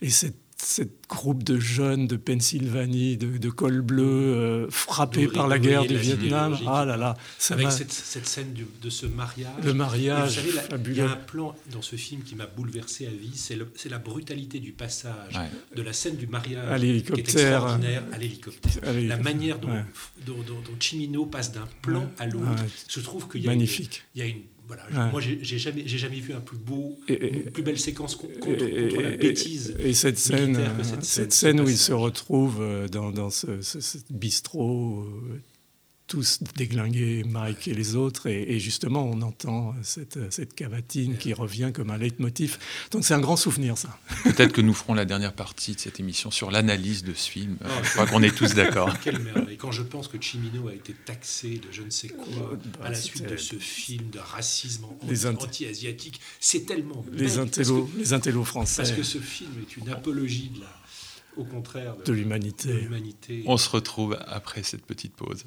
Et c'est cette groupe de jeunes de Pennsylvanie, de, de col bleu, euh, frappés par la guerre du Vietnam. Ah là là, ça Avec cette, cette, scène de ce mariage. Le mariage, Il y a un plan dans ce film qui m'a bouleversé à vie, c'est la brutalité du passage de la scène du mariage à l'hélicoptère, extraordinaire à l'hélicoptère. La manière dont, dont, Chimino passe d'un plan à l'autre, je trouve qu'il y, Magnifique. il y a une moi, j'ai jamais, jamais vu un plus beau, une plus belle séquence contre, la bêtise. Et cette scène, cette, scène, où il se retrouve euh, dans, dans ce, bistrot euh, tous déglingués, Mike et les autres, et, justement on entend cette, cette, cavatine qui revient comme un leitmotiv. Donc c'est un grand souvenir ça. Peut-être que nous ferons la dernière partie de cette émission sur l'analyse de ce film. Oh, je crois qu'on est tous d'accord. Quelle merveille. Quand je pense que Chimino a été taxé de je ne sais quoi oh, bah, à la suite de ce film de racisme anti-asiatique, c'est tellement les intellos, les intellos français. Parce que ce film est une apologie de la, au contraire de l'humanité. On se retrouve après cette petite pause.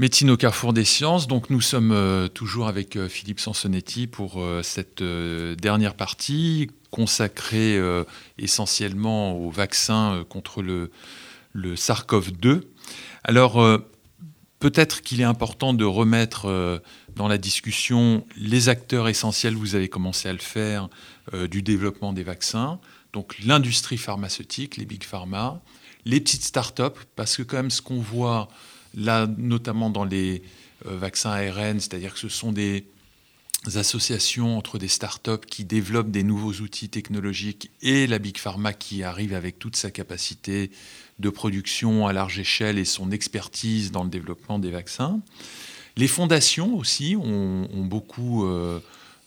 Médecine au carrefour des sciences. Donc nous sommes euh, toujours avec euh, Philippe Sansonetti pour euh, cette dernière partie consacrée essentiellement au vaccin contre le, le SARS-CoV-2. Alors peut-être qu'il est important de remettre dans la discussion les acteurs essentiels, vous avez commencé à le faire, du développement des vaccins. Donc l'industrie pharmaceutique, les big pharma, les petites start-up, parce que quand même ce qu'on voit là notamment dans les euh, vaccins ARN, c'est-à-dire que ce sont des associations entre des startups qui développent des nouveaux outils technologiques et la Big Pharma qui arrive avec toute sa capacité de production à large échelle et son expertise dans le développement des vaccins. Les fondations aussi ont, beaucoup euh,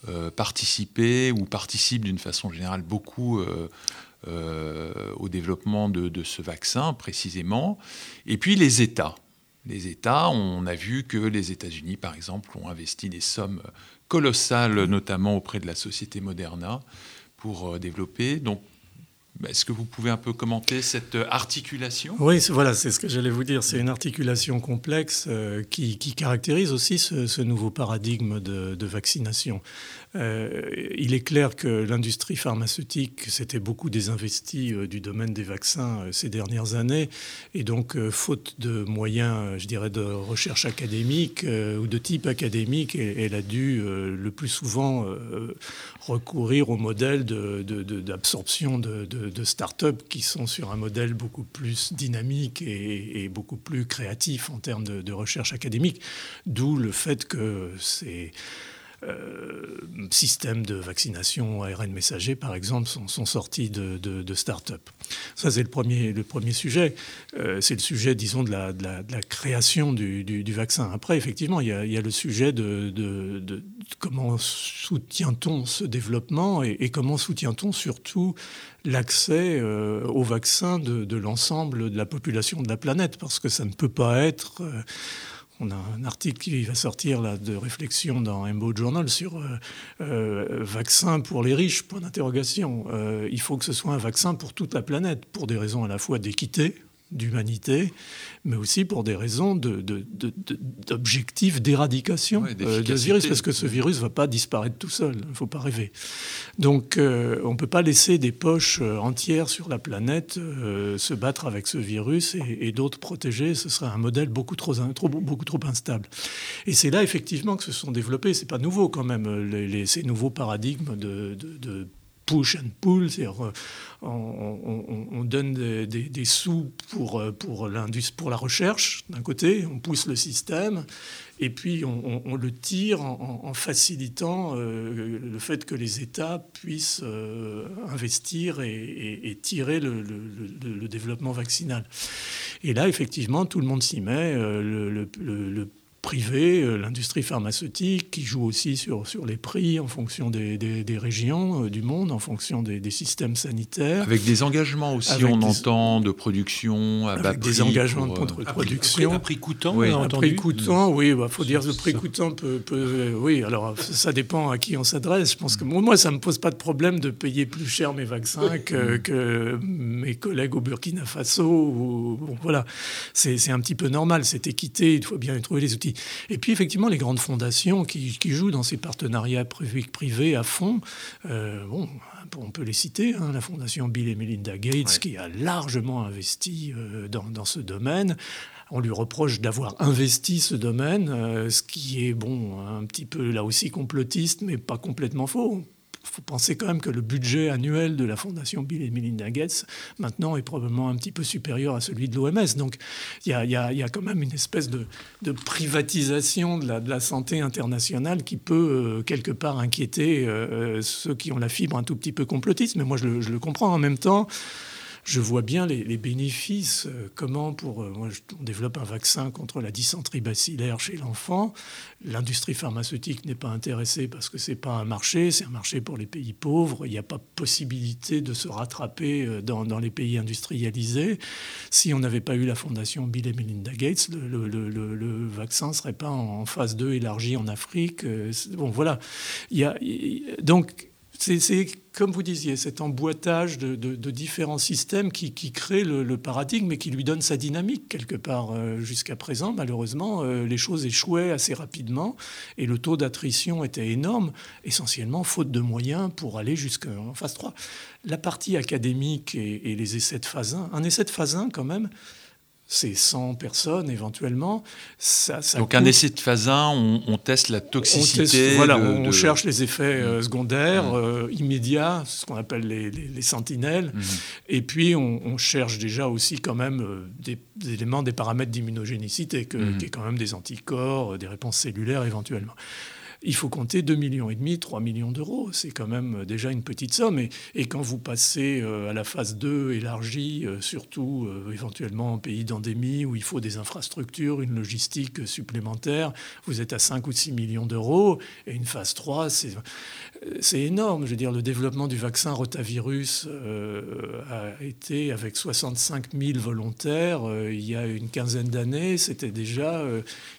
euh, participé ou participent d'une façon générale beaucoup au développement de, ce vaccin précisément. Et puis les États les États. On a vu que les États-Unis, par exemple, ont investi des sommes colossales, notamment auprès de la société Moderna, pour euh, développer. Donc, est-ce que vous pouvez un peu commenter cette articulation? Oui, voilà, c'est ce que j'allais vous dire. C'est une articulation complexe euh, qui, caractérise aussi ce, nouveau paradigme de vaccination. Euh, il est clair que l'industrie pharmaceutique s'était beaucoup désinvestie euh, du domaine des vaccins euh, ces dernières années, et donc, faute de moyens, je dirais, de recherche académique ou de type académique, elle, a dû le plus souvent recourir au modèle d'absorption de, de, start-up qui sont sur un modèle beaucoup plus dynamique et, et beaucoup plus créatif en termes de, recherche académique, d'où le fait que c'est systèmes de vaccination ARN messager, par exemple, sont, sortis de, de, start-up. Ça, c'est le premier, le premier sujet. Euh, c'est le sujet, disons, de la, création du, vaccin. Après, effectivement, il y a, le sujet de, comment soutient-on ce développement et, comment soutient-on surtout l'accès euh, au vaccin de, l'ensemble de la population de la planète, parce que ça ne peut pas être on a un article qui va sortir de réflexion dans Embo Journal sur euh, euh, vaccin pour les riches, point d'interrogation. Euh, il faut que ce soit un vaccin pour toute la planète, pour des raisons à la fois d'équité, d'humanité, mais aussi pour des raisons d'objectifs d'éradication euh, de ce virus, parce que ce virus ne va pas disparaître tout seul, il ne faut pas rêver. Donc euh, on ne peut pas laisser des poches euh, entières sur la planète se battre avec ce virus et, d'autres protéger, ce serait un modèle beaucoup trop, trop, beaucoup trop instable. Et c'est là effectivement que se sont développés, c'est pas nouveau quand même, les, ces nouveaux paradigmes de push and pull, c'est-à-dire euh, on, donne des, sous pour, euh, pour, pour la recherche d'un côté, on pousse le système, et puis on, le tire en, facilitant euh, le fait que les États puissent investir et, tirer le, développement vaccinal. Et là, effectivement, tout le monde s'y met. Privé, euh, l'industrie pharmaceutique, qui joue aussi sur, sur les prix en fonction des, des, régions euh, du monde, en fonction des, des, systèmes sanitaires. Avec des engagements aussi, on entend, de production à bas prix. Des engagements de euh, production. À prix, coûtant, oui. À prix coûtant, oui, il bah, faut dire le prix coûtant peut, peut, Oui, alors ça dépend à qui on s'adresse. Je pense que moi, ça ne me pose pas de problème de payer plus cher mes vaccins que, que mes collègues au Burkina Faso. Ou, bon, voilà, c'est un petit peu normal, cette équité, il faut bien trouver les outils. Et puis effectivement, les grandes fondations qui, jouent dans ces partenariats privés à fond, euh, bon, on peut les citer, hein, la fondation Bill et Melinda Gates qui a largement investi euh, dans, ce domaine. on lui reproche d'avoir investi ce domaine, ce qui est bon un petit peu là aussi complotiste, mais pas complètement faux faut penser quand même que le budget annuel de la Fondation Bill et Melinda Gates, maintenant, est probablement un petit peu supérieur à celui de l'OMS. Donc, il y, a, quand même une espèce de, privatisation de la, santé internationale qui peut, euh, quelque part, inquiéter euh, ceux qui ont la fibre un tout petit peu complotiste. Mais moi, je le comprends en même temps je vois bien les, bénéfices. Euh, comment pour euh, on développe un vaccin contre la dysenterie bacillaire chez l'enfant. L'industrie pharmaceutique n'est pas intéressée parce que c'est pas un marché, c'est un marché pour les pays pauvres. Il n'y a pas possibilité de se rattraper euh, dans, les pays industrialisés. Si on n'avait pas eu la fondation Bill et Melinda Gates, le, vaccin ne serait pas en phase 2 élargi en Afrique. Bon, voilà. Il y a, donc c'est comme vous disiez, cet emboîtage de, différents systèmes qui, crée le, paradigme et qui lui donne sa dynamique quelque part. Euh, jusqu'à présent, malheureusement, euh, les choses échouaient assez rapidement et le taux d'attrition était énorme, essentiellement faute de moyens pour aller jusqu'en phase 3. La partie académique et, et les essais de phase 1, un essai de phase 1 quand même, c'est 100 personnes éventuellement. Donc un essai de phase 1, on, teste la toxicité. On, voilà, on cherche les effets euh, mmh. secondaires mmh. Euh, immédiats, ce qu'on appelle les, sentinelles. Mmh. Et puis on, cherche déjà aussi quand même euh, des, éléments, des paramètres d'immunogénicité, qui est quand même des anticorps, des réponses cellulaires éventuellement il faut compter 2,5 millions et demi, 3 millions d'euros. C'est quand même déjà une petite somme. Et, quand vous passez euh, à la phase 2 élargie, euh, surtout euh, éventuellement en pays d'endémie où il faut des infrastructures, une logistique supplémentaire, vous êtes à 5 ou 6 millions d'euros. Et une phase 3, c'est énorme. Je veux dire, le développement du vaccin rotavirus a été avec 65 000 volontaires il y a une quinzaine d'années. C'était déjà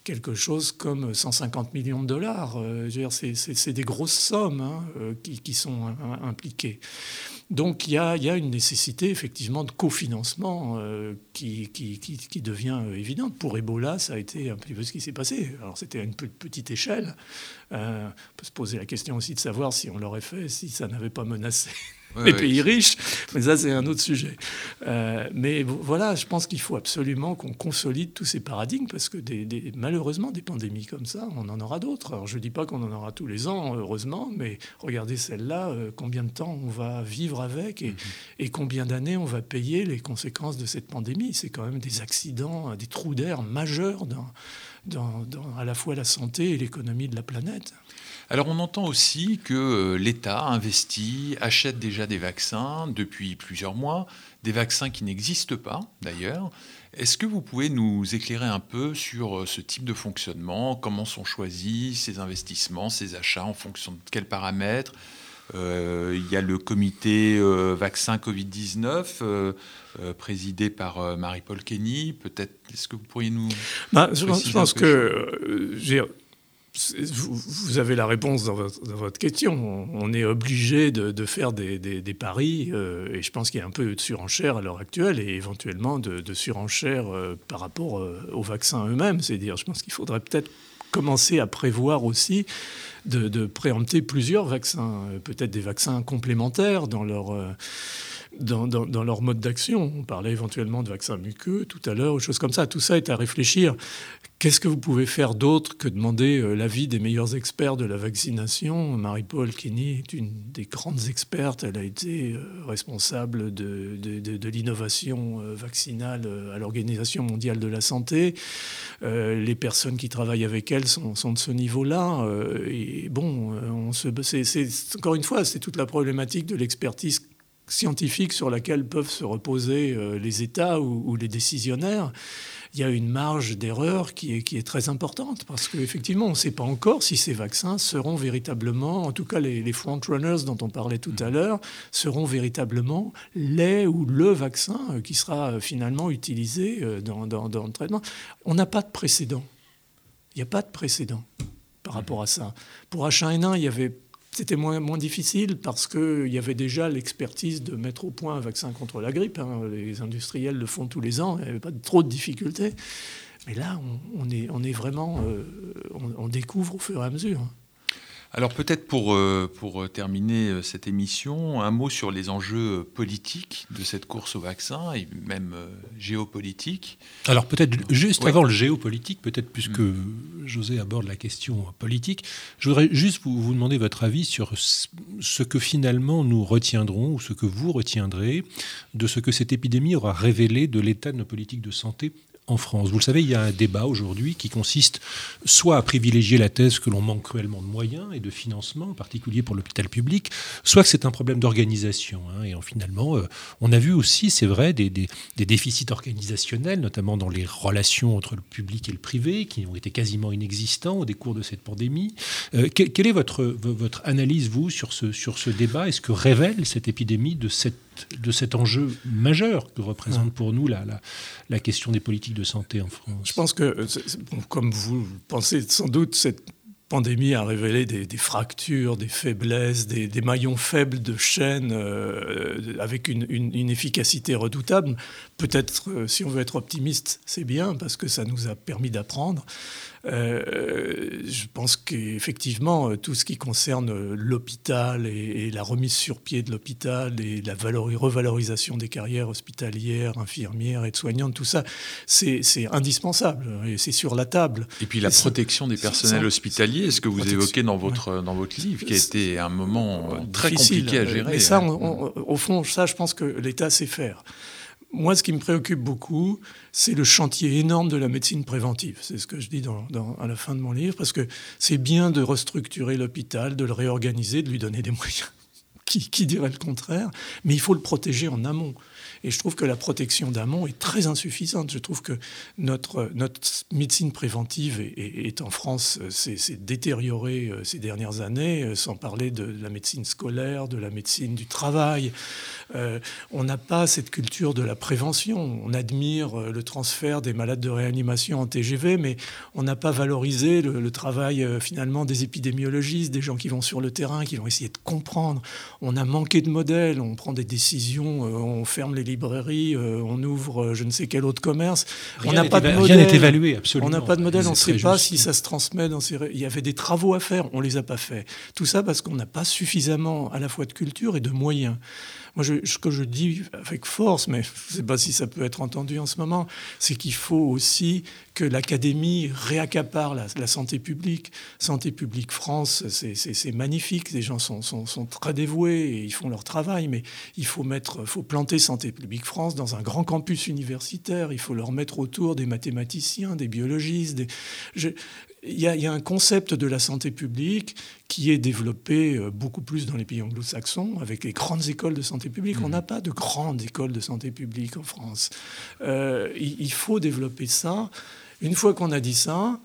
quelque chose comme 150 millions de dollars. Euh, c'est des grosses sommes hein, euh, qui, sont impliquées. Donc il y, a, une nécessité effectivement de cofinancement euh, qui, qui, devient évidente. Pour Ebola, ça a été un petit peu ce qui s'est passé. Alors c'était à une petite échelle. On peut se poser la question aussi de savoir si on l'aurait fait, si ça n'avait pas menacé les pays riches, mais ça c'est un autre sujet. Euh, mais voilà, je pense qu'il faut absolument qu'on consolide tous ces paradigmes parce que des, malheureusement des pandémies comme ça, on en aura d'autres. Alors je ne dis pas qu'on en aura tous les ans, heureusement, mais regardez celle-là, euh, combien de temps on va vivre avec et, mhm. et combien d'années on va payer les conséquences de cette pandémie. C'est quand même des accidents, des trous d'air majeurs dans, à la fois la santé et l'économie de la planète. Alors on entend aussi que euh, l'État investit, achète déjà des vaccins depuis plusieurs mois, des vaccins qui n'existent pas d'ailleurs. Est-ce que vous pouvez nous éclairer un peu sur euh, ce type de fonctionnement? Comment sont choisis ces investissements, ces achats, en fonction de quels paramètres? Il y a le comité vaccin Covid-19. présidé par Marie-Paul Kenny. Peut-être, est-ce que vous pourriez nous... Bah, je, pense, que vous avez la réponse dans votre, question. On est obligé de, faire des, paris, euh, et je pense qu'il y a un peu de surenchère à l'heure actuelle, et éventuellement de, surenchère euh, par rapport euh, aux vaccins eux-mêmes. C'est-à-dire, je pense qu'il faudrait peut-être commencer à prévoir aussi de, préempter plusieurs vaccins, peut-être des vaccins complémentaires dans leur dans, leur mode d'action. On parlait éventuellement de vaccins muqueux tout à l'heure, ou choses comme ça. Tout ça est à réfléchir. Qu'est-ce que vous pouvez faire d'autre que demander euh, l'avis des meilleurs experts de la vaccination? Marie-Paul Kenny est une des grandes expertes. Elle a été euh, responsable de, l'innovation euh, vaccinale à l'Organisation mondiale de la santé. les personnes qui travaillent avec elle sont, de ce niveau-là. et bon, encore une fois, c'est toute la problématique de l'expertise scientifique sur laquelle peuvent se reposer euh, les États ou, les décisionnaires, il y a une marge d'erreur qui est, qui est très importante parce qu'effectivement, on ne sait pas encore si ces vaccins seront véritablement, en tout cas les, les frontrunners dont on parlait tout à mm. l'heure, seront véritablement les ou le vaccin euh, qui sera euh, finalement utilisé dans, dans, dans le traitement. On n'a pas de précédent. Il n'y a pas de précédent par rapport à ça. Pour H1N1, il y avait c'était moins, difficile parce qu'il y avait déjà l'expertise de mettre au point un vaccin contre la grippe. Hein. Les industriels le font tous les ans, il n'y avait pas trop de difficultés. Mais là, on, est, on est, vraiment, euh, on, découvre au fur et à mesure. Alors peut-être pour, euh, pour terminer euh, cette émission, un mot sur les enjeux politiques de cette course au vaccin et même euh, géopolitiques. Alors peut-être juste avant le géopolitique, peut-être puisque mm. José aborde la question politique, je voudrais juste vous, vous, demander votre avis sur ce que finalement nous retiendrons ou ce que vous retiendrez de ce que cette épidémie aura révélé de l'état de nos politiques de santé en France. Vous le savez, il y a un débat aujourd'hui qui consiste soit à privilégier la thèse que l'on manque cruellement de moyens et de financement, en particulier pour l'hôpital public, soit que c'est un problème d'organisation. Hein, et en, finalement, euh, on a vu aussi, c'est vrai, des, déficits organisationnels, notamment dans les relations entre le public et le privé, qui ont été quasiment inexistants au décours de cette pandémie. Euh, quelle est votre, analyse, vous, sur ce, sur ce débat? Est-ce que révèle cette épidémie de cette de cet enjeu majeur que représente pour nous la, la, la, question des politiques de santé en France Je pense que, bon, comme vous pensez sans doute, cette pandémie a révélé des, des fractures, des faiblesses, des, des, maillons faibles de chaîne euh, avec une, une, une, efficacité redoutable. Peut-être, euh, si on veut être optimiste, c'est bien parce que ça nous a permis d'apprendre. Euh, je pense qu'effectivement, tout ce qui concerne l'hôpital et, et, la remise sur pied de l'hôpital et la revalorisation des carrières hospitalières, infirmières et de soignantes, tout ça, c'est indispensable et c'est sur la table. Et puis la et protection des personnels hospitaliers, ce que vous évoquez dans votre, ouais. dans votre livre, qui a été un moment très Difficile, compliqué à gérer. Mais ça, on, on, au fond, ça, je pense que l'État sait faire. Moi, ce qui me préoccupe beaucoup, c'est le chantier énorme de la médecine préventive. C'est ce que je dis à la fin de mon livre, parce que c'est bien de restructurer l'hôpital, de le réorganiser, de lui donner des moyens. Qui, qui, dirait le contraire? Mais il faut le protéger en amont. Et je trouve que la protection d'amont est très insuffisante. Je trouve que notre, notre médecine préventive est, en France, s'est détériorée euh, ces dernières années, euh, sans parler de la médecine scolaire, de la médecine du travail. Euh, on n'a pas cette culture de la prévention. On admire euh, le transfert des malades de réanimation en TGV, mais on n'a pas valorisé le, le travail euh, finalement des épidémiologistes, des gens qui vont sur le terrain, qui vont essayer de comprendre. On a manqué de modèles, on prend des décisions, euh, on ferme les euh, on ouvre euh, je ne sais quel autre commerce. Rien on n'a pas de modèle. Rien n'est évalué, absolument. On n'a pas de modèle, on ne sait pas si ça se transmet dans ces. Il y avait des travaux à faire, on les a pas fait. Tout ça parce qu'on n'a pas suffisamment à la fois de culture et de moyens. Moi, je, ce que je dis avec force, mais je ne sais pas si ça peut être entendu en ce moment, c'est qu'il faut aussi que l'Académie réaccapare la, santé publique. Santé publique France, c'est magnifique, les gens sont, très dévoués et ils font leur travail, mais il faut, mettre, faut planter Santé publique France dans un grand campus universitaire, il faut leur mettre autour des mathématiciens, des biologistes. Des... il y, a, il y, a, un concept de la santé publique qui est développé euh, beaucoup plus dans les pays anglo-saxons, avec les grandes écoles de santé publique. Mmh. On n'a pas de grandes écoles de santé publique en France. Euh, il, il, faut développer ça. Une fois qu'on a dit ça,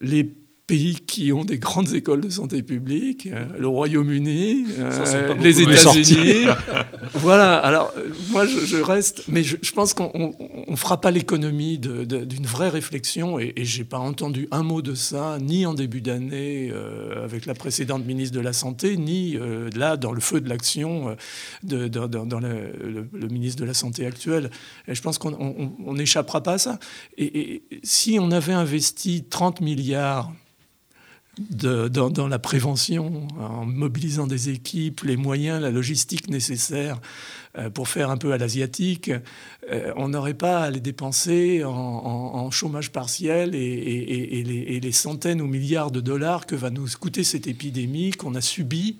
les pays qui ont des grandes écoles de santé publique, euh, le Royaume-Uni, euh, les États-Unis. voilà, alors euh, moi je, je, reste, mais je, je pense qu'on ne fera pas l'économie d'une vraie réflexion et, et j'ai pas entendu un mot de ça, ni en début d'année avec la précédente ministre de la Santé, ni là dans le feu de l'action euh, dans, dans le, le, le, ministre de la Santé actuel. Et je pense qu'on n'échappera pas à ça. Et, et si on avait investi 30 milliards dans, la prévention, en mobilisant des équipes, les moyens, la logistique nécessaire euh, pour faire un peu à l'asiatique, euh, on n'aurait pas à les dépenser en, chômage partiel et, les, centaines ou milliards de dollars que va nous coûter cette épidémie qu'on a subie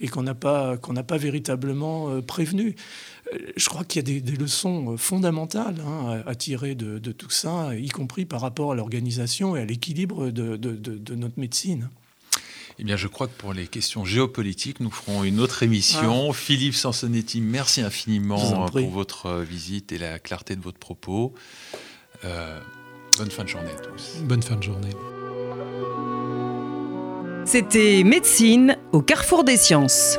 et qu'on n'a pas, véritablement euh, prévenu. Euh, je crois qu'il y a des, des, leçons euh, fondamentales hein, à, tirer de, de, tout ça, y compris par rapport à l'organisation et à l'équilibre de, de, notre médecine. Eh bien, je crois que pour les questions géopolitiques, nous ferons une autre émission. Ah. Philippe Sansonetti, merci infiniment pour votre visite et la clarté de votre propos. Euh, bonne fin de journée à tous. Bonne fin de journée. C'était Médecine au carrefour des sciences.